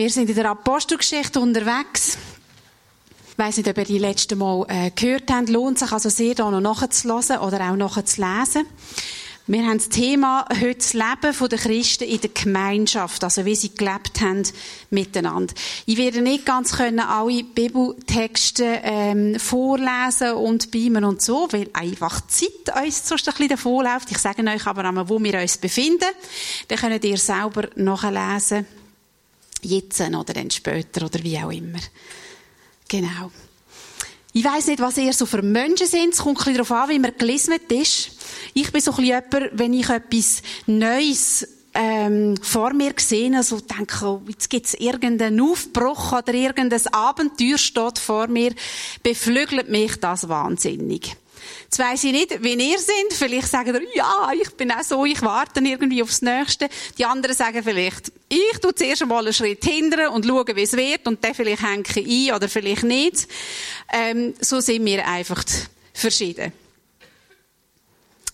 Wir sind in der Apostelgeschichte unterwegs. Ich weiss nicht, ob ihr die letzte Mal äh, gehört habt. Lohnt sich also sehr, da noch nachzulesen oder auch nachzulesen. Wir haben das Thema heute das Leben der Christen in der Gemeinschaft, also wie sie gelebt haben miteinander. Ich werde nicht ganz können alle Bibeltexte ähm, vorlesen und beamen und so, weil einfach Zeit uns sonst ein bisschen davonläuft. Ich sage euch aber einmal, wo wir uns befinden. Dann könnt ihr selber nachlesen jetzt oder dann später oder wie auch immer. Genau. Ich weiss nicht, was ihr so für Menschen sind. Es kommt ein bisschen darauf an, wie man gelesen ist. Ich bin so ein bisschen jemand, wenn ich etwas Neues ähm, vor mir gesehen, also denke, oh, jetzt gibt's irgendeinen Aufbruch oder irgendein Abenteuer steht vor mir, beflügelt mich das wahnsinnig. Jetzt weiss ich nicht, wie ihr seid. Vielleicht sagen ihr, ja, ich bin auch so, ich warte irgendwie aufs Nächste. Die anderen sagen vielleicht, ich tue zuerst einmal einen Schritt hindern und schaue, wie es wird und dann vielleicht hänge ich ein oder vielleicht nicht. Ähm, so sind wir einfach verschieden.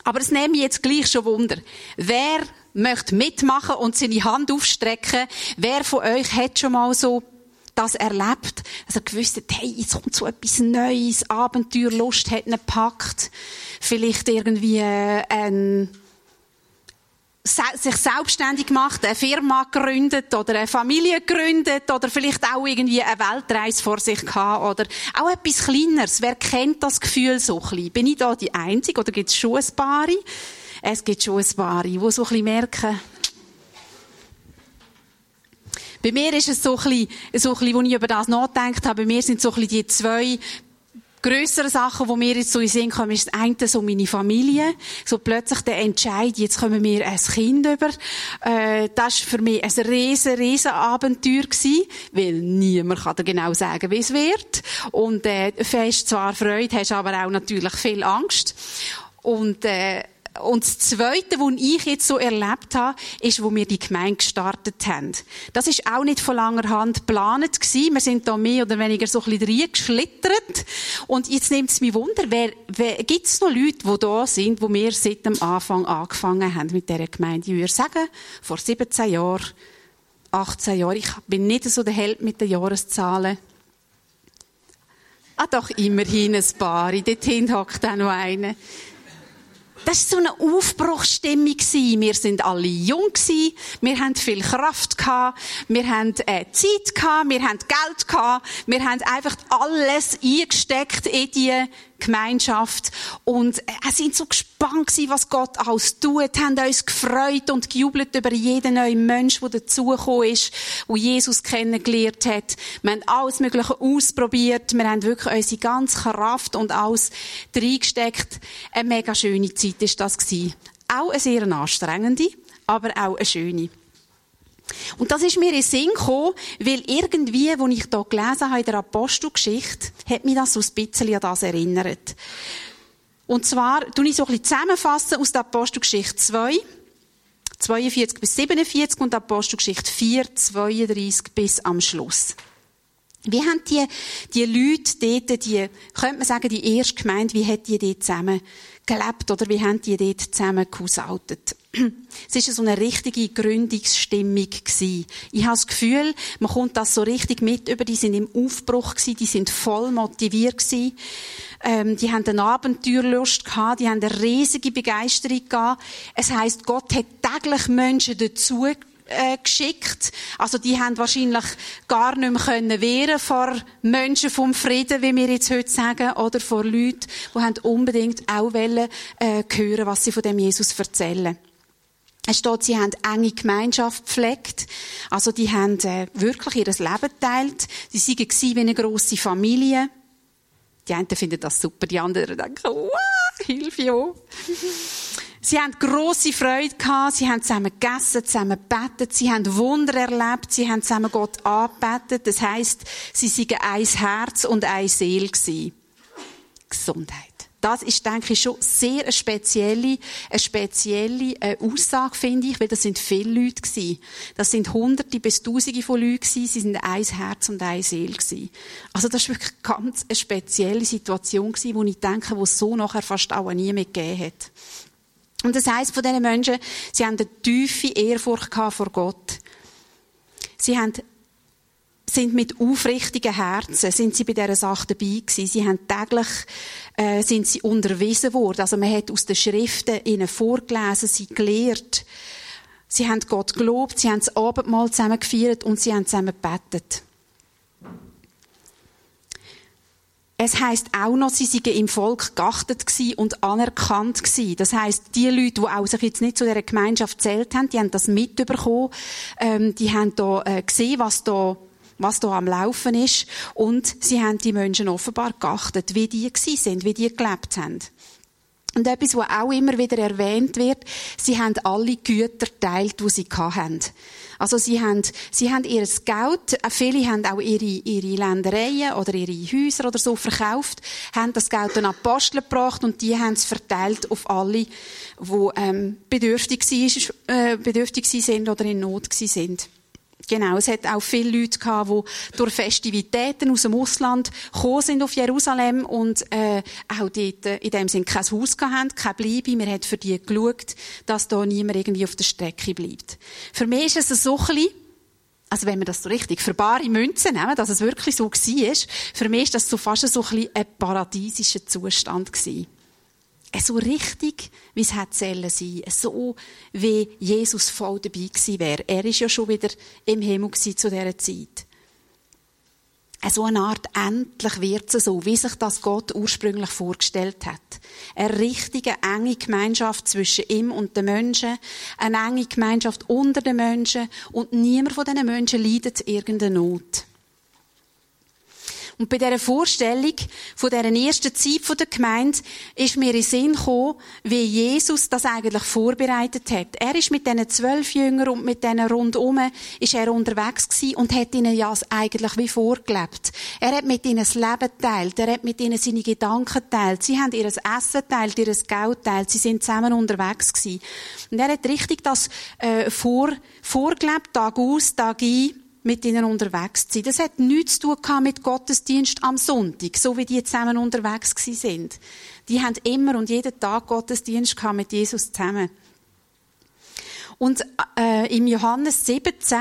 Aber es nehme mich jetzt gleich schon Wunder. Wer möchte mitmachen und seine Hand aufstrecken? Wer von euch hat schon mal so das erlebt, dass er gewusst hat, hey, jetzt kommt so etwas Neues, Abenteuer, Lust hat ihn gepackt. Vielleicht irgendwie äh, ein sich selbstständig gemacht, eine Firma gegründet oder eine Familie gegründet oder vielleicht auch irgendwie eine Weltreise vor sich gehabt oder auch etwas Kleineres. Wer kennt das Gefühl so ein bisschen? Bin ich da die Einzige oder gibt es schon ein paar? Es gibt schon ein paar, die so ein bisschen merken, bei mir ist es so ein bisschen, so ein bisschen, als ich über das nachgedacht habe, bei mir sind so ein bisschen die zwei grössere Sachen, die mir jetzt so in den Sinn kommen, ist das eine so meine Familie. So plötzlich der Entscheid, jetzt kommen wir ein Kind über. Äh, das war für mich ein riesen, riesen Abenteuer gewesen, weil niemand kann dir genau sagen, wie es wird. Und äh, fest zwar Freude, hast aber auch natürlich viel Angst. Und äh, und das Zweite, was ich jetzt so erlebt habe, ist, wo wir die Gemeinde gestartet haben. Das ist auch nicht von langer Hand geplant gewesen. Wir sind da mehr oder weniger so ein bisschen reingeschlittert. Und jetzt nimmt es mich Wunder, wer, wer, gibt es noch Leute, die da sind, wo wir seit dem Anfang angefangen haben mit dieser Gemeinde? Ich würde sagen, vor 17 Jahren, 18 Jahren. Ich bin nicht so der Held mit den Jahreszahlen. Ah, doch, immerhin ein paar. Dorthin hockt auch noch einer. Das war so eine Aufbruchsstimmung. Wir sind alle jung. Wir hatten viel Kraft. Wir hatten äh, Zeit. Wir hatten Geld. Wir haben einfach alles eingesteckt in die Gemeinschaft. Und äh, sind so gespannt gewesen, was Gott alles tut, haben uns gefreut und gejubelt über jeden neuen Mensch, der dazugekommen ist, der Jesus kennengelernt hat. Wir haben alles Mögliche ausprobiert. Wir haben wirklich unsere ganze Kraft und alles reingesteckt. Eine mega schöne Zeit war das gewesen. Auch eine sehr anstrengende, aber auch eine schöne. Und das ist mir in den Sinn gekommen, weil irgendwie, als ich hier gelesen habe in der Apostelgeschichte, hat mich das so ein bisschen an das erinnert. Und zwar, tue ich so ein bisschen zusammenfassen aus der Apostelgeschichte 2, 42 bis 47 und Apostelgeschichte 4, 32 bis am Schluss. Wie haben die, die Leute dort, die, könnte man sagen, die erste Gemeinde, wie hat die dort zusammen gelebt oder wie haben die dort zusammen gehaushaltet? Es war so eine richtige Gründungsstimmung gewesen. Ich habe das Gefühl, man kommt das so richtig mit über, die sind im Aufbruch gewesen, die sind voll motiviert gewesen. Ähm, die haben eine Abenteuerlust gehabt, die haben eine riesige Begeisterung gehabt. Es heisst, Gott hat täglich Menschen dazu äh, geschickt. Also die haben wahrscheinlich gar nicht mehr können wehren vor Menschen vom Frieden, wie wir jetzt heute sagen, oder vor Leuten, die haben unbedingt auch wollen, äh, hören, was sie von dem Jesus erzählen. Es steht, sie haben enge Gemeinschaft gepflegt. Also, die haben äh, wirklich ihr Leben geteilt. Sie waren wie eine grosse Familie. Die einen finden das super, die anderen denken, wow, Hilfe, ja. Sie haben grosse Freude gehabt, sie haben zusammen gegessen, zusammen gebetet, sie haben Wunder erlebt, sie haben zusammen Gott angebetet. Das heisst, sie waren ein Herz und eine Seele gewesen. Gesundheit. Das ist, denke ich, schon sehr eine spezielle, eine spezielle äh, Aussage, finde ich, weil das sind viele Leute gewesen. Das sind Hunderte bis Tausende von Leuten gewesen. Sie sind ein Herz und eine Seele gewesen. Also das ist wirklich ganz eine spezielle Situation gewesen, wo ich denke, wo es so nachher fast auch nie mehr gegeben hat. Und das heisst von diesen Menschen, sie haben eine tiefe Ehrfurcht vor Gott. Sie haben sind mit aufrichtigen Herzen, sind sie bei dieser Sache dabei gewesen. Sie haben täglich, äh, sind sie unterwiesen worden. Also man hat aus den Schriften ihnen vorgelesen, sie gelehrt. Sie haben Gott gelobt, sie haben das Abendmahl zusammen gefeiert und sie haben zusammen gebetet. Es heißt auch noch, sie seien im Volk geachtet und anerkannt gewesen. Das heißt, die Leute, die auch sich jetzt nicht zu dieser Gemeinschaft zählt haben, die haben das mitbekommen, ähm, die haben da äh, gesehen, was da was da am Laufen ist und sie haben die Menschen offenbar geachtet, wie die gewesen sind, wie die gelebt haben. Und etwas, was auch immer wieder erwähnt wird, sie haben alle Güter teilt, die sie hatten. Also sie haben, sie haben ihr Geld, äh, viele haben auch ihre, ihre Ländereien oder ihre Häuser oder so verkauft, haben das Geld dann an Apostel gebracht und die haben es verteilt auf alle, die ähm, bedürftig, war, äh, bedürftig sind oder in Not sind. Genau, es hat auch viele Leute gehabt, die durch Festivitäten aus dem Ausland gekommen sind auf Jerusalem und äh, auch dort äh, in dem Sinne kein Haus hatten, kein Bleibe. Wir haben für die geschaut, dass da niemand irgendwie auf der Strecke bleibt. Für mich ist es so ein bisschen, also wenn man das so richtig für bare Münzen nehmen, dass es wirklich so war, für mich ist das so fast so ein, bisschen ein paradiesischer Zustand gewesen so richtig, wie es sein sollen. So, wie Jesus voll dabei gewesen wäre. Er ist ja schon wieder im Himmel zu dieser Zeit. So eine Art, endlich wird es so, wie sich das Gott ursprünglich vorgestellt hat. Eine richtige, enge Gemeinschaft zwischen ihm und den Menschen, eine enge Gemeinschaft unter den Menschen und niemand von diesen Menschen leidet irgendeine Not. Und bei dieser Vorstellung von dieser ersten Zeit der Gemeinde ist mir in den Sinn gekommen, wie Jesus das eigentlich vorbereitet hat. Er ist mit diesen zwölf Jüngern und mit diesen rundum ist er unterwegs gewesen und hat ihnen ja eigentlich wie vorgelebt. Er hat mit ihnen das Leben teilt, er hat mit ihnen seine Gedanken teilt, sie haben ihr Essen teilt, ihr Geld teilt, sie sind zusammen unterwegs gewesen. Und er hat richtig das äh, vor, vorgelebt, Tag aus, Tag ein, mit ihnen unterwegs zu sein. Das hat nichts zu tun mit Gottesdienst am Sonntag, so wie die zusammen unterwegs sind. Die haben immer und jeden Tag Gottesdienst mit Jesus zusammen. Und äh, im Johannes 17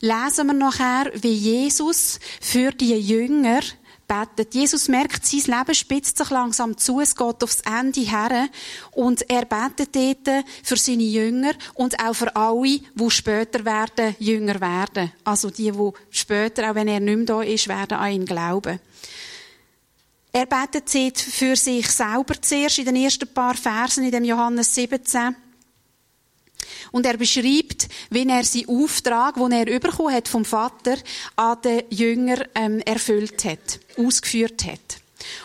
lesen wir nachher, wie Jesus für die Jünger betet. Jesus merkt, sein Leben spitzt sich langsam zu, es geht aufs Ende her und er betet dort für seine Jünger und auch für alle, die später werden, Jünger werden. Also die, die später, auch wenn er nicht mehr da ist, werden an ihn glauben. Er betet für sich selber zuerst in den ersten paar Versen in dem Johannes 17. Und er beschreibt, wie er seinen Auftrag, den er bekommen hat vom Vater, an den Jünger ähm, erfüllt hat, ausgeführt hat.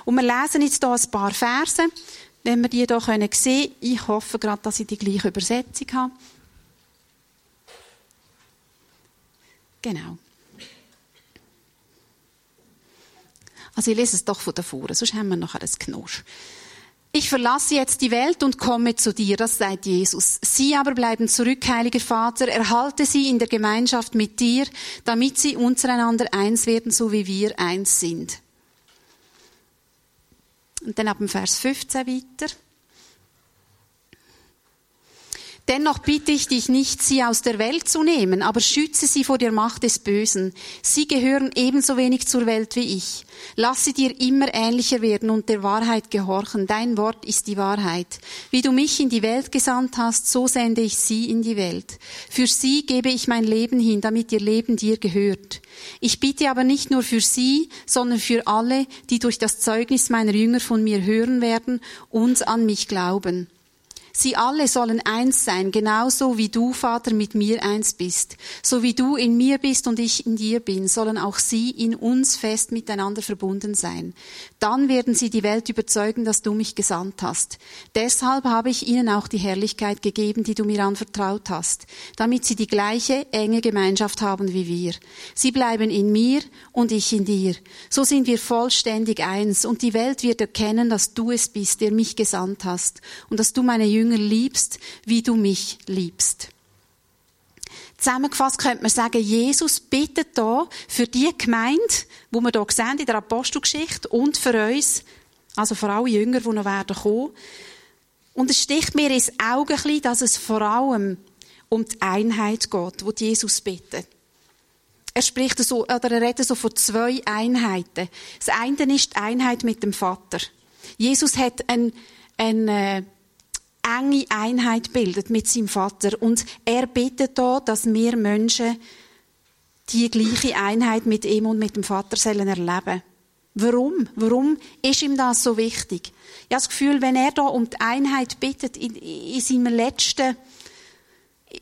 Und wir lesen jetzt hier ein paar Verse, wenn wir die hier sehen können. Ich hoffe gerade, dass ich die gleiche Übersetzung habe. Genau. Also ich lese es doch von davor, sonst haben wir nachher ein Knosch. Ich verlasse jetzt die Welt und komme zu dir, das sagt Jesus. Sie aber bleiben zurück, heiliger Vater, erhalte sie in der Gemeinschaft mit dir, damit sie untereinander eins werden, so wie wir eins sind. Und dann ab dem Vers 15 weiter. Dennoch bitte ich dich nicht, sie aus der Welt zu nehmen, aber schütze sie vor der Macht des Bösen. Sie gehören ebenso wenig zur Welt wie ich. Lass sie dir immer ähnlicher werden und der Wahrheit gehorchen. Dein Wort ist die Wahrheit. Wie du mich in die Welt gesandt hast, so sende ich sie in die Welt. Für sie gebe ich mein Leben hin, damit ihr Leben dir gehört. Ich bitte aber nicht nur für sie, sondern für alle, die durch das Zeugnis meiner Jünger von mir hören werden und an mich glauben. Sie alle sollen eins sein, genauso wie du, Vater, mit mir eins bist. So wie du in mir bist und ich in dir bin, sollen auch sie in uns fest miteinander verbunden sein. Dann werden sie die Welt überzeugen, dass du mich gesandt hast. Deshalb habe ich ihnen auch die Herrlichkeit gegeben, die du mir anvertraut hast, damit sie die gleiche enge Gemeinschaft haben wie wir. Sie bleiben in mir und ich in dir. So sind wir vollständig eins und die Welt wird erkennen, dass du es bist, der mich gesandt hast und dass du meine Jünger Jünger liebst, wie du mich liebst. Zusammengefasst könnte man sagen, Jesus bittet da für die Gemeinde, wo wir hier sehen in der Apostelgeschichte und für uns, also für alle Jünger, die noch werden kommen. Und es sticht mir ins Auge, dass es vor allem um die Einheit geht, wo Jesus bittet. Er spricht so, oder er redet so von zwei Einheiten. Das eine ist die Einheit mit dem Vater. Jesus hat eine, eine äh, enge Einheit bildet mit seinem Vater und er bittet da, dass wir Menschen die gleiche Einheit mit ihm und mit dem Vater sollen erleben. Warum? Warum ist ihm das so wichtig? Ich habe das Gefühl, wenn er da um die Einheit bittet in, in seinem letzten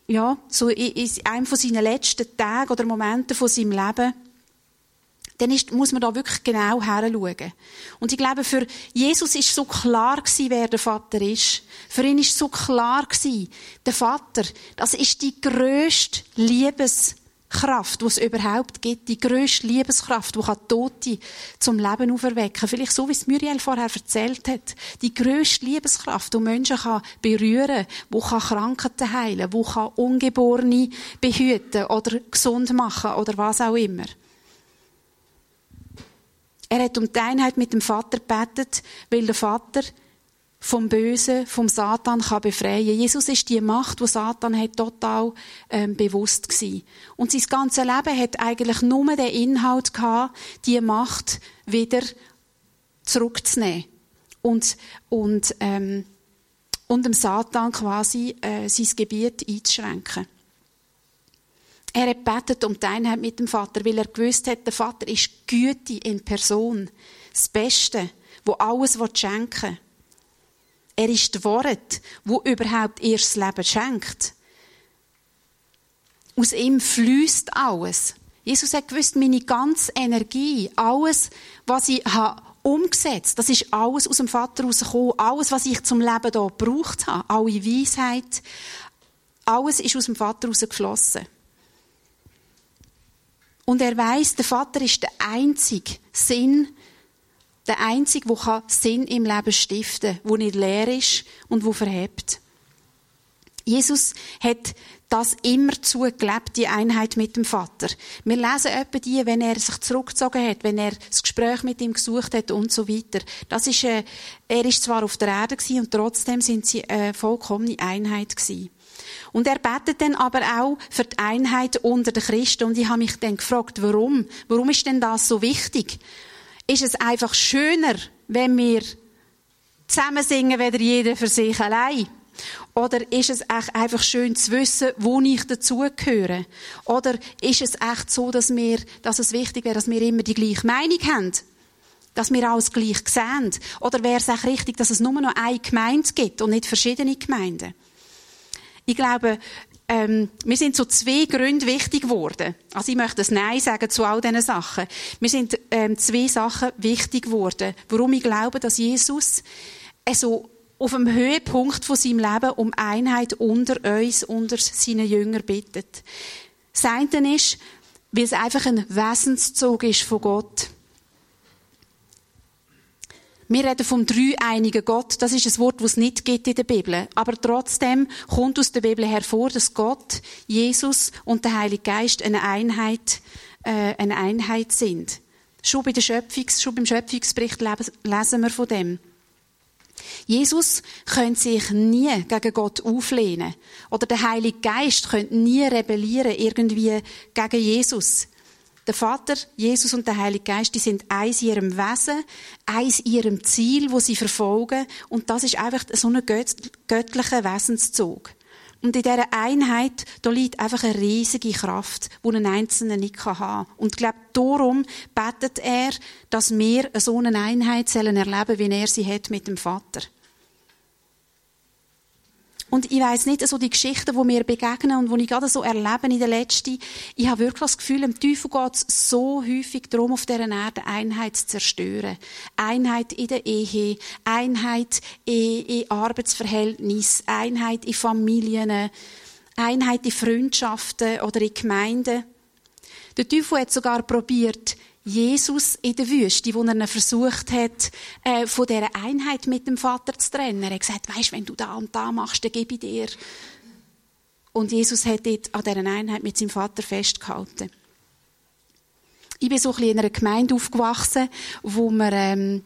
ja, so in einem von seinen letzten Tagen oder Momenten von seinem Leben, dann ist, muss man da wirklich genau heranschauen. Und ich glaube, für Jesus ist so klar gewesen, wer der Vater ist. Für ihn ist so klar gewesen, der Vater, das ist die grösste Liebes Kraft, die es überhaupt gibt, die grösste Liebeskraft, die Tote zum Leben auferwecken Vielleicht so, wie es Muriel vorher erzählt hat. Die grösste Liebeskraft, die Menschen kann berühren kann, die kann Krankheiten heilen die kann Ungeborene behüten oder gesund machen oder was auch immer. Er hat um die Einheit mit dem Vater gebetet, weil der Vater vom Bösen, vom Satan kann befreien. Jesus ist die Macht, wo Satan hat total ähm, bewusst gewesen. Und sein ganzes Leben hat eigentlich nur den Inhalt gehabt, die Macht wieder zurückzunehmen und und ähm, und dem Satan quasi äh, sein Gebiet einzuschränken. Er hat betet um die Einheit mit dem Vater, weil er gewusst hat, der Vater ist Güte in Person, das Beste, wo alles schenken will. Er ist das Wort, wo überhaupt erst das Leben schenkt. Aus ihm fließt alles. Jesus hat gewusst, meine ganze Energie, alles, was ich habe umgesetzt, das ist alles aus dem Vater rausgekommen. Alles, was ich zum Leben hier gebraucht habe, alle Weisheit, alles ist aus dem Vater rausgeflossen. Und er weiß, der Vater ist der einzige Sinn, der Einzige, der Sinn im Leben stiften kann, der nicht leer ist und der verhebt. Jesus hat das immer zugelebt, die Einheit mit dem Vater. Wir lesen etwa die, wenn er sich zurückgezogen hat, wenn er das Gespräch mit ihm gesucht hat und so weiter. Das ist, äh, er ist zwar auf der Erde gewesen, und trotzdem sind sie eine äh, vollkommene Einheit gewesen. Und er betet dann aber auch für die Einheit unter den Christen. Und ich habe mich dann gefragt, warum? Warum ist denn das so wichtig? Ist es einfach schöner, wenn wir zusammen singen, weder jeder für sich allein? Oder ist es echt einfach schön zu wissen, wo ich dazugehöre? Oder ist es echt so, dass, wir, dass es wichtig wäre, dass wir immer die gleiche Meinung haben? Dass wir alles gleich sehen? Oder wäre es auch richtig, dass es nur noch eine Gemeinde gibt und nicht verschiedene Gemeinden? Ich glaube, ähm, mir sind so zwei Gründe wichtig geworden. Also ich möchte das Nein sagen zu all diesen Sachen. Mir sind ähm, zwei Sachen wichtig geworden, warum ich glaube, dass Jesus also auf dem Höhepunkt von seinem Leben um Einheit unter uns, unter seinen Jüngern bittet. Das eine ist, weil es einfach ein Wesenszug ist von Gott. Wir reden vom dreieinigen Gott. Das ist ein Wort, das es nicht gibt in der Bibel. Aber trotzdem kommt aus der Bibel hervor, dass Gott, Jesus und der Heilige Geist eine Einheit, äh, eine Einheit sind. Schon, bei der Schöpfungs-, schon beim Schöpfungsbericht lesen wir von dem. Jesus könnte sich nie gegen Gott auflehnen. Oder der Heilige Geist könnte nie rebellieren irgendwie gegen Jesus. Der Vater, Jesus und der Heilige Geist, die sind eins in ihrem Wesen, eins in ihrem Ziel, wo sie verfolgen. Und das ist einfach so ein göttlicher Wesenszug. Und in dieser Einheit, da liegt einfach eine riesige Kraft, die ein Einzelner nicht haben kann. Und ich glaube, darum betet er, dass wir so eine Einheit erleben sollen, wie er sie hat mit dem Vater. Und ich weiß nicht, so die Geschichten, die mir begegnen und die ich gerade so erlebe in der letzten, ich habe wirklich das Gefühl, im Teufel geht es so häufig darum, auf dieser Erde Einheit zu zerstören. Einheit in der Ehe, Einheit in, in Einheit in Familien, Einheit in Freundschaften oder in Gemeinden. Der Teufel hat sogar probiert, Jesus in der Wüste, wo er versucht hat, äh, von dieser Einheit mit dem Vater zu trennen. Er hat gesagt, weisst, wenn du da und da machst, dann gebe ich dir. Und Jesus hat dort an dieser Einheit mit seinem Vater festgehalten. Ich bin so ein bisschen in einer Gemeinde aufgewachsen, wo man ähm,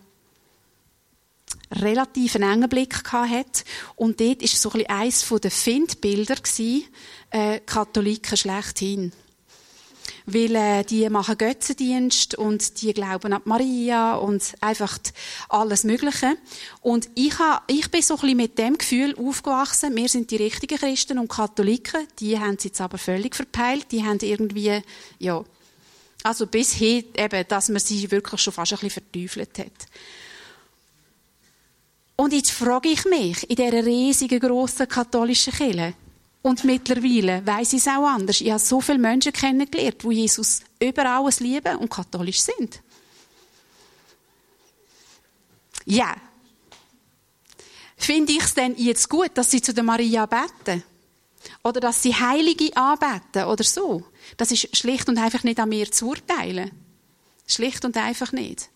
relativ einen engen Blick hatte. Und dort war so ein bisschen eines der Findbilder, äh, Katholiken schlechthin. Weil äh, die machen Götzendienst und die glauben an Maria und einfach alles Mögliche. Und ich, ha, ich bin so ein bisschen mit dem Gefühl aufgewachsen, wir sind die richtigen Christen und Katholiken, die haben es jetzt aber völlig verpeilt, die haben irgendwie, ja, also bis hin eben, dass man sie wirklich schon fast ein bisschen verteufelt hat. Und jetzt frage ich mich, in dieser riesigen, grossen katholischen Kirche, und mittlerweile weiss ich es auch anders. Ich habe so viele Menschen kennengelernt, die Jesus über alles lieben und katholisch sind. Ja. Finde ich es denn jetzt gut, dass sie zu der Maria beten? Oder dass sie Heilige anbeten oder so? Das ist schlicht und einfach nicht an mir zu urteilen. Schlicht und einfach nicht.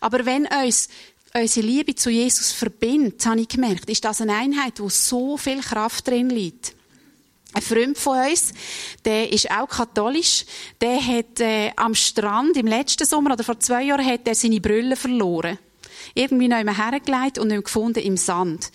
Aber wenn uns unsere Liebe zu Jesus verbindet, habe ich gemerkt, ist das eine Einheit, wo so viel Kraft drin liegt. Ein Freund von uns, der ist auch katholisch, der hat äh, am Strand im letzten Sommer oder vor zwei Jahren hat er seine Brille verloren. Irgendwie noch immer hergelegt und nicht gefunden im Sand.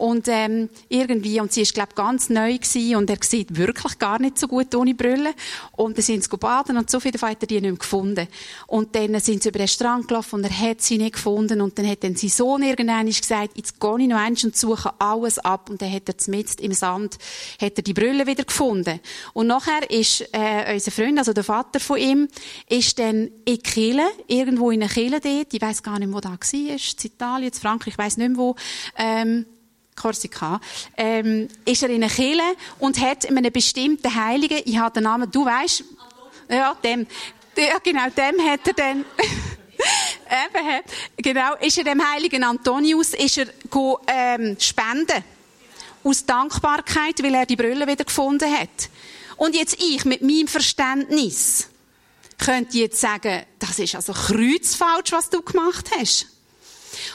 Und ähm, irgendwie, und sie ist, glaube ganz neu gewesen, und er sieht wirklich gar nicht so gut ohne Brille. Und dann sind sie baden und so viel hat er die nicht mehr gefunden. Und dann sind sie über den Strand gelaufen und er hat sie nicht gefunden. Und dann hat dann sein Sohn irgendwann gesagt, jetzt gehe ich noch eins und suche alles ab. Und dann hat er zumindest im Sand, hat er die Brille wieder gefunden. Und nachher ist äh, unser Freund, also der Vater von ihm, ist dann in Kiel, irgendwo in einer Kiel dort, ich weiß gar nicht, wo da war, in Italien, in Frankreich, ich weiß nicht mehr wo, ähm, Korsika, ähm, ist er in einer Kirche und hat einen bestimmten Heiligen, ich habe den Namen, du weißt, ja, dem, ja, genau, dem hat er dann, eben, genau, ist er dem Heiligen Antonius, ist er go, ähm, spenden. Aus Dankbarkeit, weil er die Brille wieder gefunden hat. Und jetzt ich, mit meinem Verständnis, könnte jetzt sagen, das ist also kreuzfalsch, was du gemacht hast.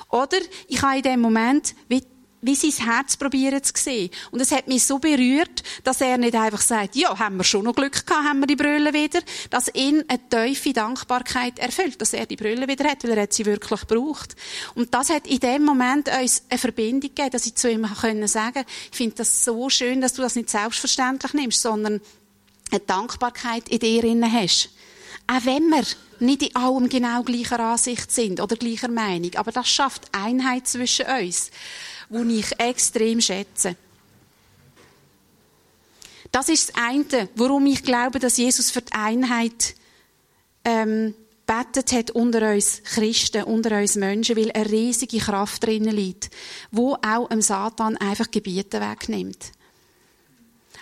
Oder ich habe in dem Moment wie wie sein Herz probieren zu sehen. Und es hat mich so berührt, dass er nicht einfach sagt, ja, haben wir schon noch Glück gehabt, haben wir die Brille wieder, dass ihn eine tiefe Dankbarkeit erfüllt, dass er die Brille wieder hat, weil er hat sie wirklich braucht. Und das hat in dem Moment uns eine Verbindung gegeben, dass ich zu ihm können sagen, ich finde das so schön, dass du das nicht selbstverständlich nimmst, sondern eine Dankbarkeit in dir inne hast. Auch wenn wir nicht in allem genau gleicher Ansicht sind oder gleicher Meinung, aber das schafft Einheit zwischen uns die ich extrem schätze. Das ist das eine, warum ich glaube, dass Jesus für die Einheit ähm, betet hat unter uns Christen, unter uns Menschen, weil eine riesige Kraft drinnen liegt, wo auch dem Satan einfach Gebiete wegnimmt.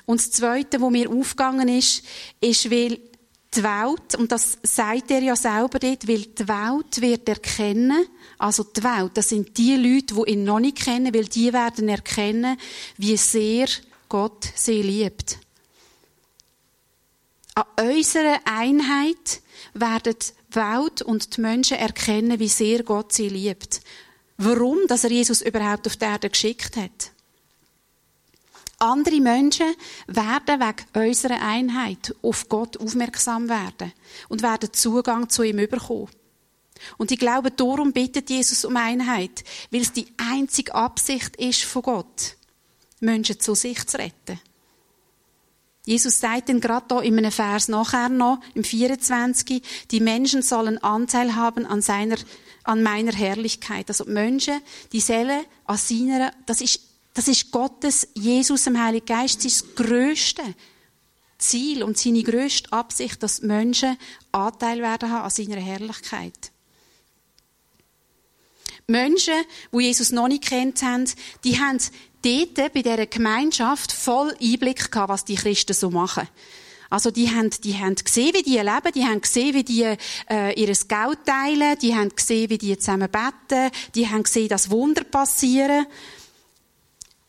Und das Zweite, wo mir aufgegangen ist, ist, weil die Welt, und das sagt er ja selber dort, weil die Welt wird erkennen, also die Welt, das sind die Leute, die ihn noch nicht kennen, weil die werden erkennen, wie sehr Gott sie liebt. An unserer Einheit werden die Welt und die Menschen erkennen, wie sehr Gott sie liebt. Warum, dass er Jesus überhaupt auf die Erde geschickt hat. Andere Menschen werden wegen unserer Einheit auf Gott aufmerksam werden und werden Zugang zu ihm bekommen. Und ich glaube, darum bittet Jesus um Einheit, weil es die einzige Absicht ist von Gott, Menschen zu sich zu retten. Jesus sagt dann gerade da in einem Vers nachher noch, im 24, die Menschen sollen Anteil haben an seiner, an meiner Herrlichkeit. Also die Menschen, die sollen an seiner, das ist, das ist Gottes, Jesus, im Heiligen Geist, sein größte Ziel und seine größte Absicht, dass Menschen Anteil werden haben an seiner Herrlichkeit. Menschen, die Jesus noch nicht kennt haben, die haben dort bei dieser Gemeinschaft voll Einblick gehabt, was die Christen so machen. Also die haben, die haben gesehen, wie die leben, die haben gesehen, wie die äh, ihr Geld teilen, die haben gesehen, wie die zusammen beten, die haben gesehen, dass Wunder passieren.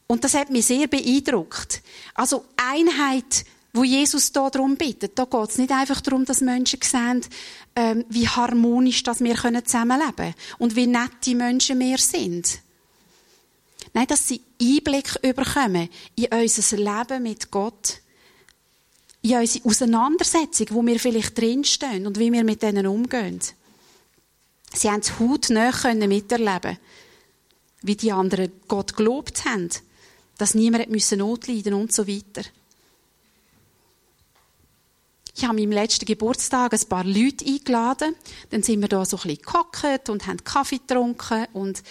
Und das hat mich sehr beeindruckt. Also Einheit wo Jesus da darum bittet. Da geht es nicht einfach darum, dass Menschen sehen, ähm, wie harmonisch dass wir zusammenleben können und wie nett die Menschen wir sind. Nein, dass sie Einblick bekommen in unser Leben mit Gott, in unsere Auseinandersetzung, wo wir vielleicht drinstehen und wie wir mit denen umgehen. Sie haben es hautnah miterleben wie die anderen Gott gelobt haben, dass niemand Not leiden und so weiter. Ich habe meinem letzten Geburtstag ein paar Leute eingeladen. Dann sind wir da so ein bisschen gehockt und haben Kaffee getrunken und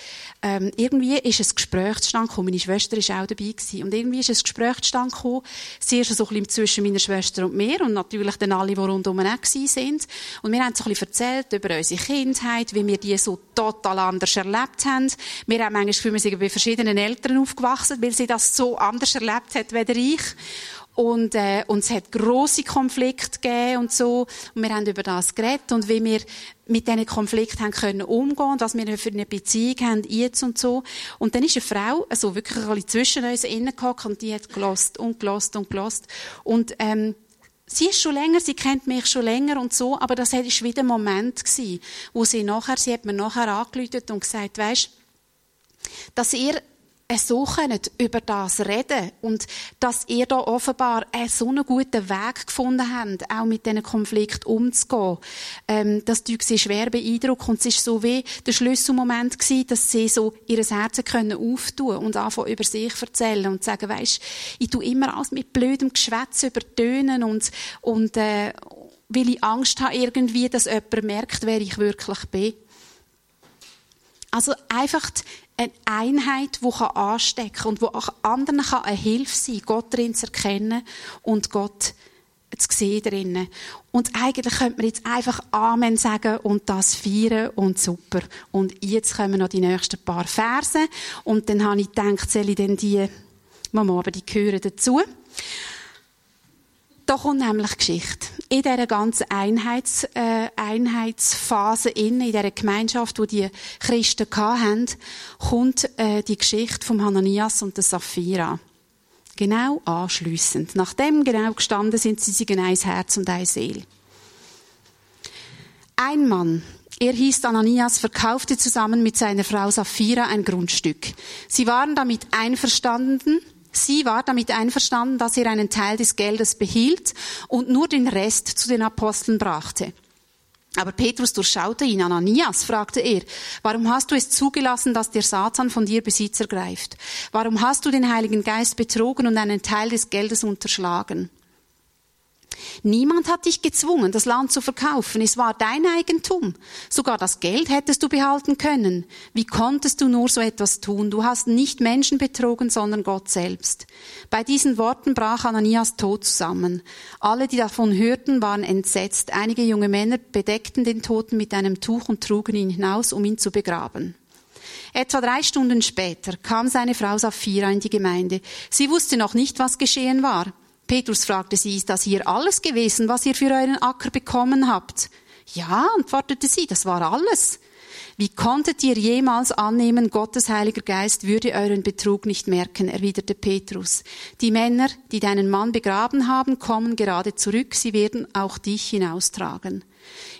ähm, irgendwie ist ein Gespräch zustande gekommen. Meine Schwester war auch dabei gewesen. und irgendwie ist ein Gespräch zustande gekommen. Zuerst so ein bisschen zwischen meiner Schwester und mir und natürlich dann alle, die rundum auch sind. Und wir haben so ein bisschen erzählt über unsere Kindheit, wie wir die so total anders erlebt haben. Wir haben manchmal das Gefühl, wir sind bei verschiedenen Eltern aufgewachsen, weil sie das so anders erlebt hat, wie ich. Und, äh, und es hat grosse Konflikte gegeben und so. Und wir haben über das geredet und wie wir mit diesen Konflikten haben können umgehen und was wir für eine Beziehung haben jetzt und so. Und dann ist eine Frau, also wirklich ein bisschen zwischen uns innen und die hat gelost und gelost und gelost. Und, ähm, Sie ist schon länger, sie kennt mich schon länger und so, aber das war wieder ein Moment gewesen, wo sie nachher, sie hat mir nachher angeläutet und gesagt, weisst, dass ihr so könnt über das reden und dass ihr da offenbar so einen guten Weg gefunden habt, auch mit diesen Konflikt umzugehen. Ähm, das tut sie schwer beeindruckt und es ist so wie der Schlüsselmoment gewesen, dass sie so ihr Herz können auftun und anfangen über sich erzählen und sagen, weisst, ich tu immer alles mit blödem Geschwätz übertönen und und äh, weil ich Angst habe irgendwie, dass jemand merkt, wer ich wirklich bin. Also einfach eine Einheit, die anstecken kann und wo auch anderen eine Hilfe sein kann, Gott darin zu erkennen und Gott zu sehen drinnen. Und eigentlich könnte man jetzt einfach Amen sagen und das feiern und super. Und jetzt kommen noch die nächsten paar Verse und dann habe ich gedacht, soll ich denn die, Mama, aber die gehören dazu. Da kommt nämlich Geschichte. In dieser ganzen Einheits, äh, Einheitsphase in, in dieser Gemeinschaft, wo die Christen hatten, kommt äh, die Geschichte vom Hananias und der Sapphira. Genau anschliessend. Nachdem genau gestanden sind, sie sind ein Herz und ein Seel. Ein Mann, er hieß Ananias, verkaufte zusammen mit seiner Frau Sapphira ein Grundstück. Sie waren damit einverstanden, Sie war damit einverstanden, dass er einen Teil des Geldes behielt und nur den Rest zu den Aposteln brachte. Aber Petrus durchschaute ihn. Ananias, fragte er, warum hast du es zugelassen, dass der Satan von dir Besitz ergreift? Warum hast du den Heiligen Geist betrogen und einen Teil des Geldes unterschlagen? Niemand hat dich gezwungen, das Land zu verkaufen. Es war dein Eigentum. Sogar das Geld hättest du behalten können. Wie konntest du nur so etwas tun? Du hast nicht Menschen betrogen, sondern Gott selbst. Bei diesen Worten brach Ananias tot zusammen. Alle, die davon hörten, waren entsetzt. Einige junge Männer bedeckten den Toten mit einem Tuch und trugen ihn hinaus, um ihn zu begraben. Etwa drei Stunden später kam seine Frau Sapphira in die Gemeinde. Sie wusste noch nicht, was geschehen war. Petrus fragte sie, ist das hier alles gewesen, was ihr für euren Acker bekommen habt? Ja, antwortete sie, das war alles. Wie konntet ihr jemals annehmen, Gottes Heiliger Geist würde euren Betrug nicht merken, erwiderte Petrus. Die Männer, die deinen Mann begraben haben, kommen gerade zurück, sie werden auch dich hinaustragen.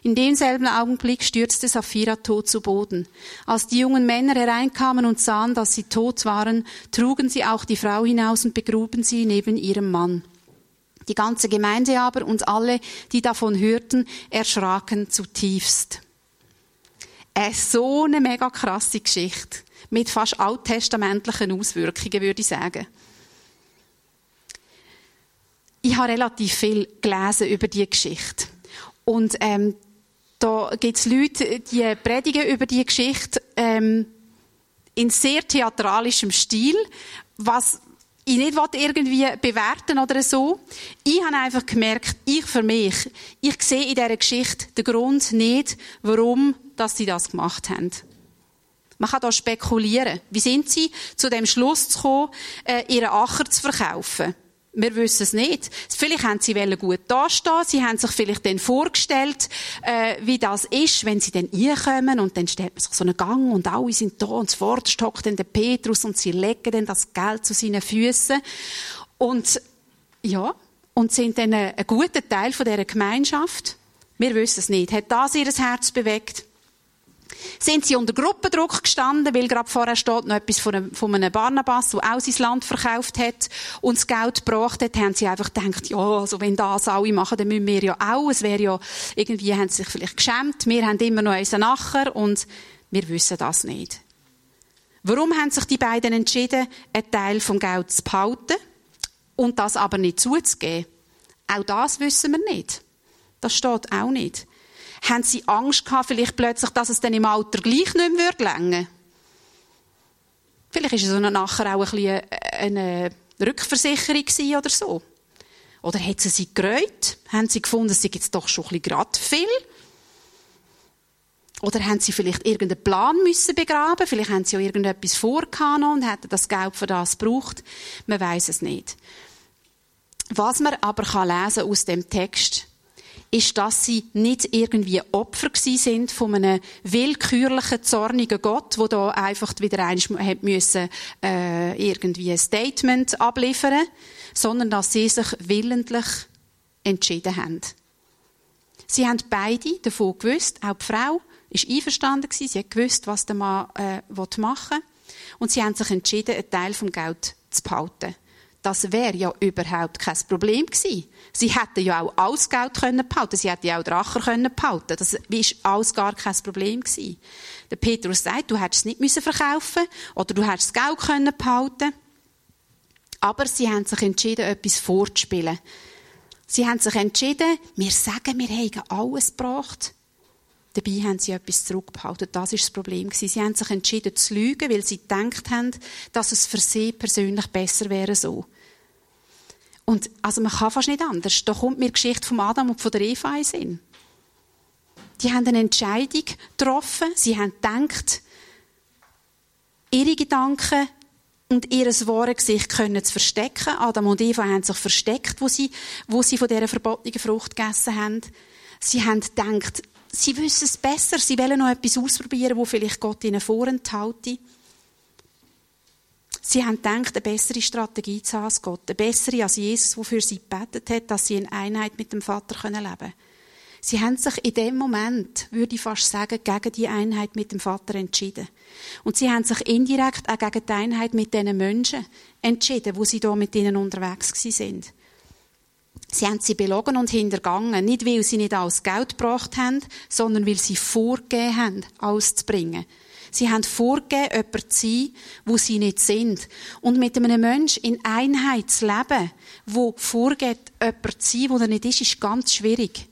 In demselben Augenblick stürzte Sapphira tot zu Boden. Als die jungen Männer hereinkamen und sahen, dass sie tot waren, trugen sie auch die Frau hinaus und begruben sie neben ihrem Mann. Die ganze Gemeinde aber und alle, die davon hörten, erschraken zutiefst. Äh, so eine mega krasse Geschichte. Mit fast alttestamentlichen Auswirkungen, würde ich sagen. Ich habe relativ viel gelesen über die Geschichte. Und ähm, da gibt es Leute, die predigen über die Geschichte ähm, in sehr theatralischem Stil, was ich nicht irgendwie bewerten oder so. Ich habe einfach gemerkt, ich für mich, ich sehe in dieser Geschichte den Grund nicht, warum dass sie das gemacht haben. Man kann da spekulieren. Wie sind sie zu dem Schluss zu kommen, äh, ihren Acher zu verkaufen? Wir wissen es nicht. Vielleicht haben sie gut dastehen. Sie haben sich vielleicht dann vorgestellt, äh, wie das ist, wenn sie dann reinkommen und dann stellt man sich so einen Gang und alle sind da und zuvorderst hockt dann der Petrus und sie legen dann das Geld zu seinen Füßen und ja, und sind dann ein, ein guter Teil von dieser Gemeinschaft. Wir wissen es nicht. Hat das ihr Herz bewegt? Sind sie unter Gruppendruck gestanden, weil gerade vorher steht noch etwas von einem, von einem Barnabas, der auch sein Land verkauft hat und das Geld gebracht hat, haben sie einfach gedacht, ja, also wenn das alle machen, dann müssen wir ja auch. Es wäre ja, irgendwie haben sie sich vielleicht geschämt. Wir haben immer noch unseren Nachher und wir wissen das nicht. Warum haben sich die beiden entschieden, einen Teil vom Geld zu behalten und das aber nicht zuzugeben? Auch das wissen wir nicht. Das steht auch nicht. Haben sie Angst gehabt, vielleicht plötzlich, dass es dann im Alter gleich nicht mehr würde Vielleicht ist es nachher auch ein bisschen eine Rückversicherung oder so. Oder hat sie sie gereut? Haben sie gefunden, es sei jetzt doch schon ein bisschen gerade viel? Oder haben sie vielleicht irgendeinen Plan müssen begraben? Vielleicht haben sie auch irgendetwas vorgehabt und hätten das Geld für das gebraucht. Man weiß es nicht. Was man aber kann lesen aus dem Text, ist, dass sie nicht irgendwie Opfer sind von einem willkürlichen, zornigen Gott, wo da einfach wieder einmal müssen, äh, irgendwie ein Statement abliefern, sondern dass sie sich willentlich entschieden haben. Sie haben beide davon gewusst, auch die Frau ist einverstanden gewesen, sie hat gewusst, was der Mann äh, machen will. Und sie haben sich entschieden, einen Teil vom Geld zu behalten. Das wäre ja überhaupt kein Problem gewesen. Sie hätten ja auch alles Geld können behalten. Sie hätten ja auch Drachen können behalten. Das ist alles gar kein Problem gewesen. Der Petrus sagt, du hättest es nicht müssen verkaufen oder du hättest das Geld können behalten. Aber sie haben sich entschieden, etwas vorzuspielen. Sie haben sich entschieden, wir sagen, wir haben alles gebracht. Dabei haben sie etwas zurückgehalten. Das ist das Problem. Sie haben sich entschieden zu lügen, weil sie gedacht haben, dass es für sie persönlich besser wäre so. Und, also man kann fast nicht anders. Da kommt mir die Geschichte von Adam und von der Eva in Sinn. Die haben eine Entscheidung getroffen. Sie haben gedacht, ihre Gedanken und ihr wahres Gesicht können zu verstecken. Adam und Eva haben sich versteckt, wo sie, wo sie von dieser verbotenen Frucht gegessen haben. Sie haben gedacht, sie wissen es besser, sie wollen noch etwas ausprobieren, wo vielleicht Gott ihnen vorenthalte. Sie haben gedacht, eine bessere Strategie zu haben als Gott, eine bessere als Jesus, wofür sie gebetet hat, dass sie in Einheit mit dem Vater leben können. Sie haben sich in dem Moment, würde ich fast sagen, gegen die Einheit mit dem Vater entschieden. Und sie haben sich indirekt auch gegen die Einheit mit diesen Menschen entschieden, wo sie da mit ihnen unterwegs sind. Sie haben sie belogen und hintergangen, nicht weil sie nicht alles Geld gebracht haben, sondern weil sie vorgegeben haben, alles zu bringen. Sie haben vorgegeben, jemand zu sein, wo sie nicht sind. Und mit einem Menschen in Einheit zu leben, wo vorgeht, jemand zu sein, wo er nicht ist, ist ganz schwierig.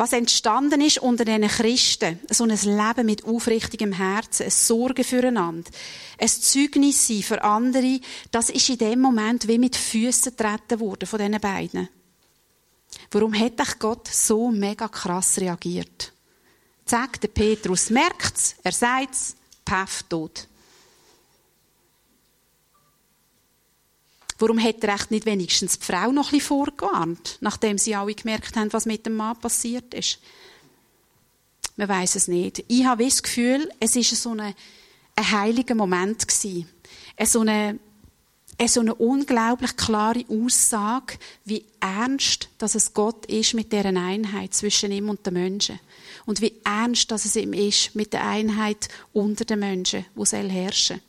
Was entstanden ist unter diesen Christen, so ein Leben mit aufrichtigem Herzen, ein Sorge füreinander, ein Zeugnis sein für andere, das ist in dem Moment wie mit Füßen treten worden von diesen beiden. Warum hat euch Gott so mega krass reagiert? Zack, der Petrus merkt's, er sagt's, paff, tot. Warum hat er echt nicht wenigstens die Frau noch bisschen vorgewarnt, nachdem sie alle gemerkt haben, was mit dem Mann passiert ist? Man weiß es nicht. Ich habe das Gefühl, es ist so ein, ein heiliger Moment gewesen. So eine, so eine unglaublich klare Aussage, wie ernst, dass es Gott ist mit deren Einheit zwischen ihm und den Menschen. Und wie ernst, dass es ihm ist mit der Einheit unter den Menschen, wo soll herrschen.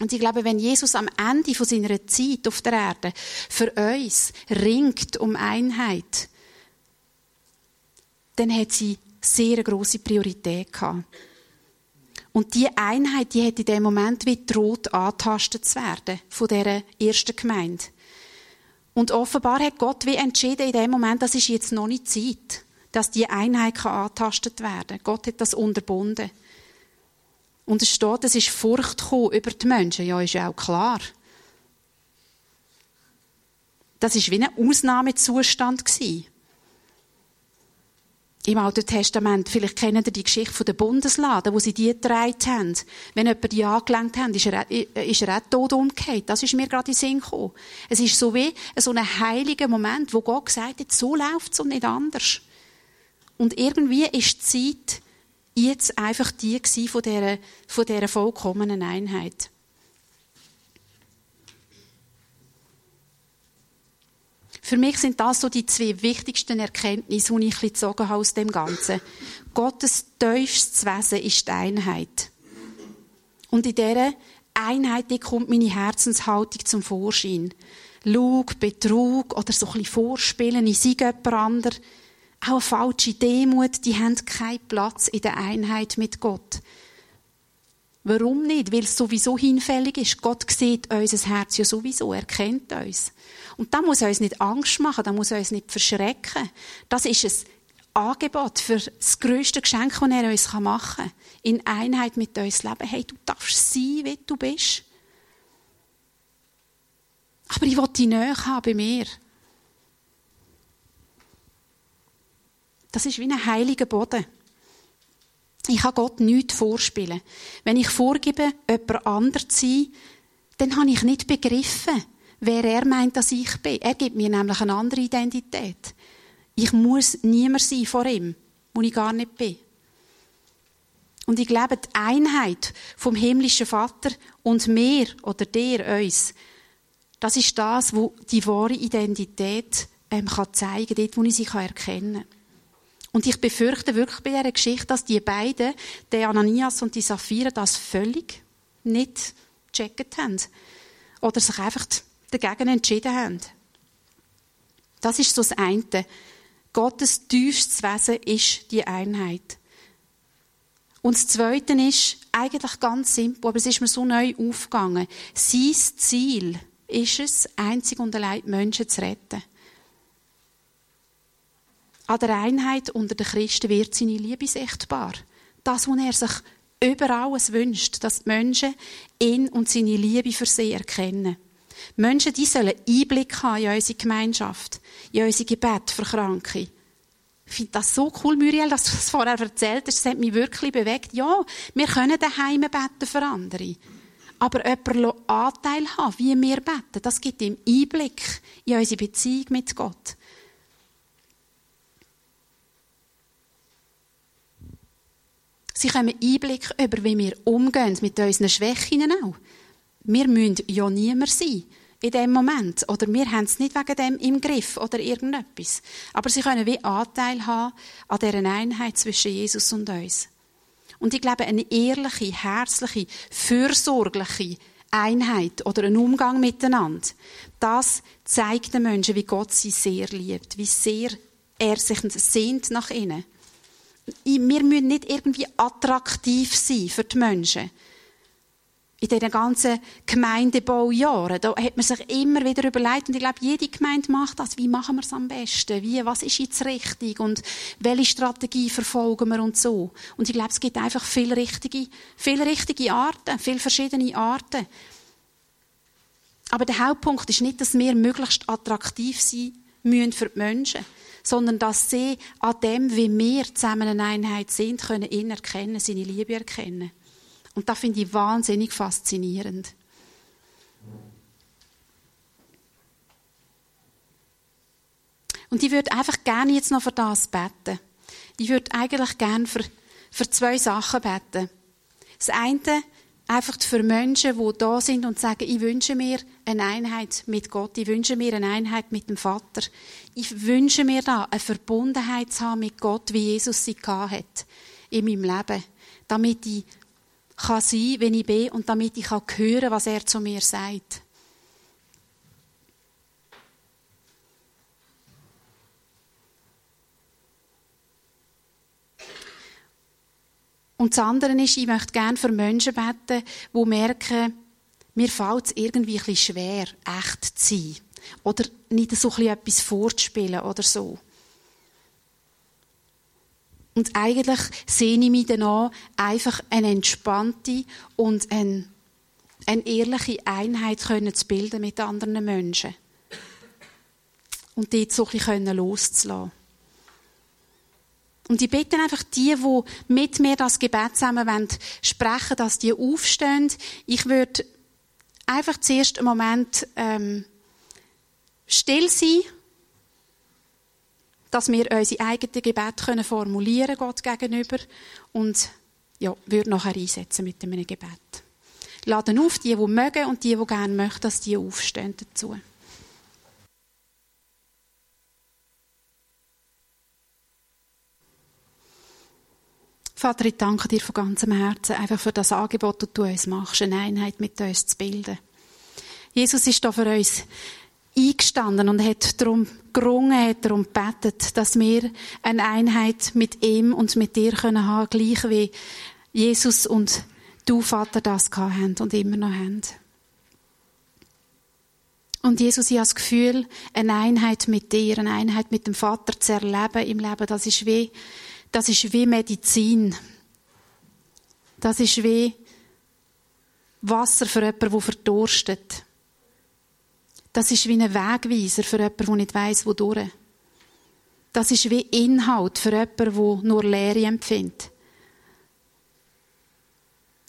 Und ich glaube, wenn Jesus am Ende von seiner Zeit auf der Erde für uns ringt um Einheit, dann hat sie sehr große Priorität gehabt. Und die Einheit, die hat in dem Moment wie droht antastet zu werden von der ersten Gemeinde. Und offenbar hat Gott wie entschieden in dem Moment, das ist jetzt noch nicht Zeit, dass die Einheit kann antastet werden. Gott hat das unterbunden. Und es steht, es ist Furcht über die Menschen. Ja, ist ja auch klar. Das ist wie ein Ausnahmezustand gewesen. Im Alten Testament, vielleicht kennen ihr die Geschichte der Bundesladen, wo sie die getragen haben. Wenn jemand die angelenkt hat, ist er, ist er auch tot umgekehrt. Das ist mir gerade in den Sinn gekommen. Es ist so wie so ein heiliger Moment, wo Gott gesagt hat, so läuft es und nicht anders. Und irgendwie ist die Zeit jetzt einfach die von dieser, von dieser vollkommenen Einheit. Für mich sind das so die zwei wichtigsten Erkenntnisse, die ich gezogen habe aus dem Ganzen. Gottes tiefstes Wesen ist die Einheit. Und in dieser Einheit die kommt meine Herzenshaltung zum Vorschein. Lug, Betrug oder so ein bisschen Vorspielen, ich sei jemand anderes auch eine falsche Demut, die haben keinen Platz in der Einheit mit Gott. Warum nicht? Weil es sowieso hinfällig ist. Gott sieht unser Herz ja sowieso, er kennt uns. Und da muss uns nicht Angst machen, da muss uns nicht verschrecken. Das ist ein Angebot für das grösste Geschenk, das er uns machen kann. In Einheit mit uns leben. Hey, du darfst sein, wie du bist. Aber ich will die Nähe haben bei mir. Das ist wie ein heiliger Boden. Ich kann Gott nichts vorspielen. Wenn ich vorgebe, jemand anders zu sein, dann habe ich nicht begriffen, wer er meint, dass ich bin. Er gibt mir nämlich eine andere Identität. Ich muss niemand sein vor ihm, wo ich gar nicht bin. Und ich glaube, die Einheit vom himmlischen Vater und mir oder der uns, das ist das, wo die wahre Identität ähm, kann zeigen, dort, wo ich sie erkennen kann. Und ich befürchte wirklich bei dieser Geschichte, dass die beiden, der Ananias und die Sapphira, das völlig nicht gecheckt haben. Oder sich einfach dagegen entschieden haben. Das ist so das eine. Gottes tiefstes Wesen ist die Einheit. Und das Zweite ist eigentlich ganz simpel, aber es ist mir so neu aufgegangen. Sein Ziel ist es, einzig und allein Menschen zu retten. An der Einheit unter den Christen wird seine Liebe sichtbar. Das, was er sich über alles wünscht, dass die Menschen ihn und seine Liebe für sie erkennen. Menschen, die sollen Einblick haben in unsere Gemeinschaft, in unsere Gebet für Kranke. Ich finde das so cool, Muriel, dass du das vorher erzählt hast. Das hat mich wirklich bewegt. Ja, wir können daheim beten für andere. Aber jemand Anteil haben, wie wir beten, das gibt ihm Einblick in unsere Beziehung mit Gott. Sie haben Einblick über, wie wir umgehen mit unseren Schwächen auch. Wir müssen ja niemand sein in dem Moment. Oder wir haben es nicht wegen dem im Griff oder irgendetwas. Aber sie können wie Anteil haben an dieser Einheit zwischen Jesus und uns. Und ich glaube, eine ehrliche, herzliche, fürsorgliche Einheit oder ein Umgang miteinander, das zeigt den Menschen, wie Gott sie sehr liebt, wie sehr er sich sehnt nach ihnen. Wir müssen nicht irgendwie attraktiv sein für die Menschen in diesen ganzen Gemeindebaujahren, da hat man sich immer wieder überlegt, und ich glaube, jede Gemeinde macht das. Wie machen wir es am besten? Wie, was ist jetzt richtig? Und welche Strategie verfolgen wir und so? Und ich glaube, es gibt einfach viele richtige, viele richtige Arten, viele verschiedene Arten. Aber der Hauptpunkt ist nicht, dass wir möglichst attraktiv sein müssen für die Menschen, sondern dass sie an dem, wie wir zusammen eine Einheit sind, können ihn erkennen, seine Liebe erkennen. Und das finde ich wahnsinnig faszinierend. Und ich würde einfach gerne jetzt noch für das beten. Ich würde eigentlich gerne für, für zwei Sachen beten. Das eine, einfach für Menschen, die da sind und sagen, ich wünsche mir eine Einheit mit Gott, ich wünsche mir eine Einheit mit dem Vater. Ich wünsche mir da eine Verbundenheit zu haben mit Gott, wie Jesus sie hat in meinem Leben, damit ich kann sein, wenn ich bin und damit ich kann hören, was er zu mir sagt. Und das andere ist, ich möchte gerne für Menschen beten, die merken, mir fällt es irgendwie ein schwer, echt zu sein. Oder nicht so etwas vorzuspielen oder so. Und eigentlich sehne ich mich danach, einfach eine entspannte und eine, eine ehrliche Einheit können zu bilden mit anderen Menschen. Und dort so ein bisschen loszulassen. Und ich bitte einfach die, die mit mir das Gebet zusammen wollen, sprechen, dass die aufstehen. Ich würde einfach zuerst einen Moment ähm, still sein dass wir unsere eigenen Gebete können formulieren Gott gegenüber und ja, würde nachher einsetzen mit einem Gebet. Laden auf, die, die mögen und die, die gerne möchten, dass die aufstehen dazu. Vater, ich danke dir von ganzem Herzen einfach für das Angebot, das du uns machst, eine Einheit mit uns zu bilden. Jesus ist da für uns eingestanden und hat darum gerungen, hat darum gebetet, dass wir eine Einheit mit ihm und mit dir können haben, gleich wie Jesus und du, Vater, das haben und immer noch haben. Und Jesus, ich habe das Gefühl, eine Einheit mit dir, eine Einheit mit dem Vater zu erleben im Leben, das ist wie, das ist wie Medizin. Das ist wie Wasser für jemanden, der verdurstet. Das ist wie ein Wegweiser für jemanden, der nicht weiss, wodurch. Das ist wie Inhalt für jemanden, der nur Leere empfindet.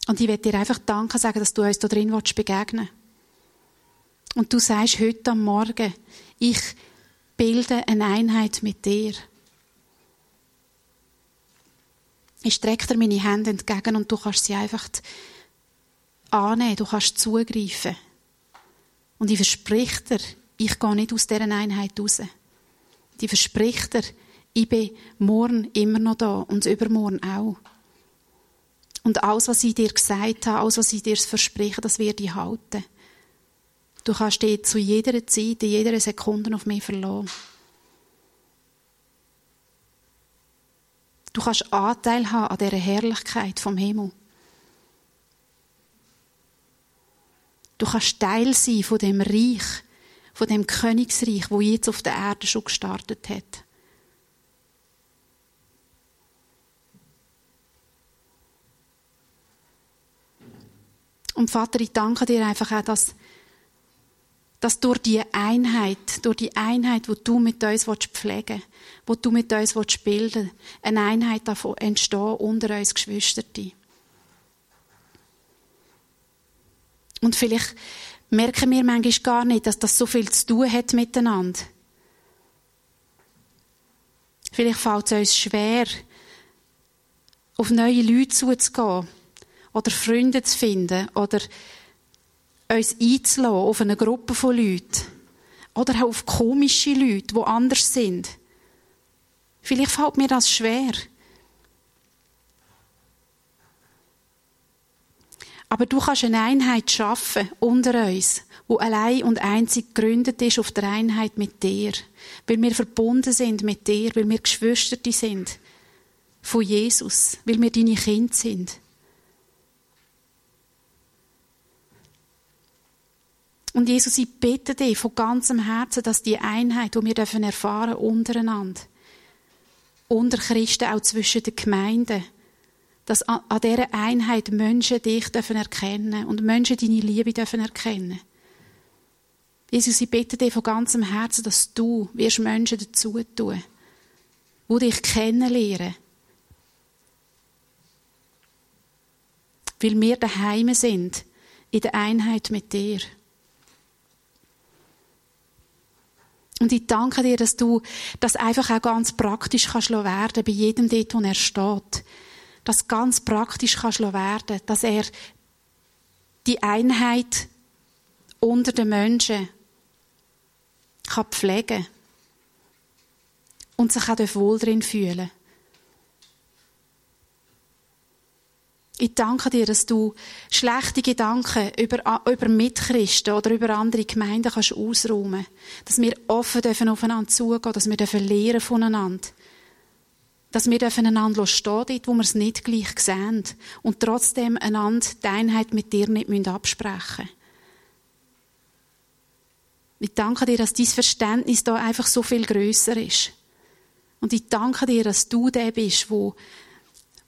Und ich werde dir einfach Danke sagen, dass du uns da drin begegnen willst. Und du sagst heute am Morgen, ich bilde eine Einheit mit dir. Ich strecke dir meine Hände entgegen und du kannst sie einfach annehmen, du kannst zugreifen. Und ich verspreche dir, ich gehe nicht aus dieser Einheit raus. Ich verspreche dir, ich bin morgen immer noch da und übermorgen auch. Und alles, was ich dir gesagt habe, alles, was ich dir verspreche, das werde ich halten. Du kannst dich zu jeder Zeit, in jeder Sekunde auf mich verlassen. Du kannst Anteil haben an dieser Herrlichkeit vom Himmel. Du kannst Teil sein von dem Reich, von dem Königsreich, wo jetzt auf der Erde schon gestartet hat. Und Vater, ich danke dir einfach auch, dass, dass durch die Einheit, durch die Einheit, wo du mit uns pflegen willst, wo du mit uns bilden willst, eine Einheit davon entstehen unter uns Geschwistern. Und vielleicht merken wir manchmal gar nicht, dass das so viel zu tun hat miteinander. Vielleicht fällt es uns schwer, auf neue Leute zuzugehen oder Freunde zu finden oder uns einzulassen auf eine Gruppe von Leuten oder auch auf komische Leute, die anders sind. Vielleicht fällt mir das schwer. Aber du kannst eine Einheit schaffen unter uns, wo allein und einzig gegründet ist auf der Einheit mit dir, weil wir verbunden sind mit dir, weil wir Geschwister sind von Jesus, weil wir deine Kinder sind. Und Jesus, ich bitte dich von ganzem Herzen, dass die Einheit, die wir dürfen erfahren untereinander, unter Christen, auch zwischen den Gemeinden, dass an dieser Einheit Menschen dich dürfen erkennen und Menschen deine Liebe dürfen erkennen. Jesus, ich bitte dich von ganzem Herzen, dass du wirst Menschen dazu tun, die dich kennenlernen. Weil wir daheim sind, in der Einheit mit dir. Und ich danke dir, dass du das einfach auch ganz praktisch kannst werden bei jedem dort, wo er steht das ganz praktisch kannst werden dass er die Einheit unter den Menschen kann pflegen und sich auch wohl drin fühlen. Ich danke dir, dass du schlechte Gedanken über, über Mitchristen oder über andere Gemeinden kannst ausräumen. Dass wir offen dürfen aufeinander zugehen, dass wir dürfen lernen voneinander dass wir einander stehen dort, wo wir es nicht gleich sehen und trotzdem einander die Einheit mit dir nicht absprechen müssen. Ich danke dir, dass dein Verständnis da einfach so viel größer ist. Und ich danke dir, dass du der bist, wo,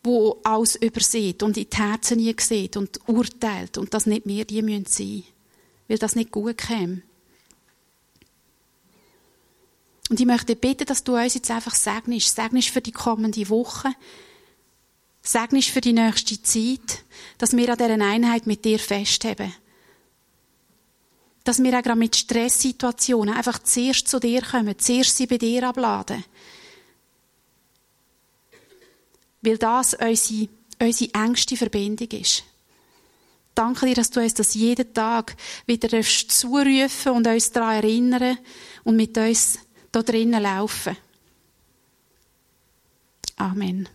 wo alles übersieht und in die Herzen nie sieht und urteilt und dass nicht wir die sein müssen, weil das nicht gut käme. Und ich möchte bitten, dass du uns jetzt einfach segnest. Segnest für die kommende Woche. Segnest für die nächste Zeit. Dass wir an dieser Einheit mit dir festheben. Dass wir auch gerade mit Stresssituationen einfach zuerst zu dir kommen, zuerst sie bei dir abladen. Weil das unsere, unsere engste Verbindung ist. Danke dir, dass du uns das jeden Tag wieder zurufen und uns daran erinnern und mit uns da drinnen laufen. Amen.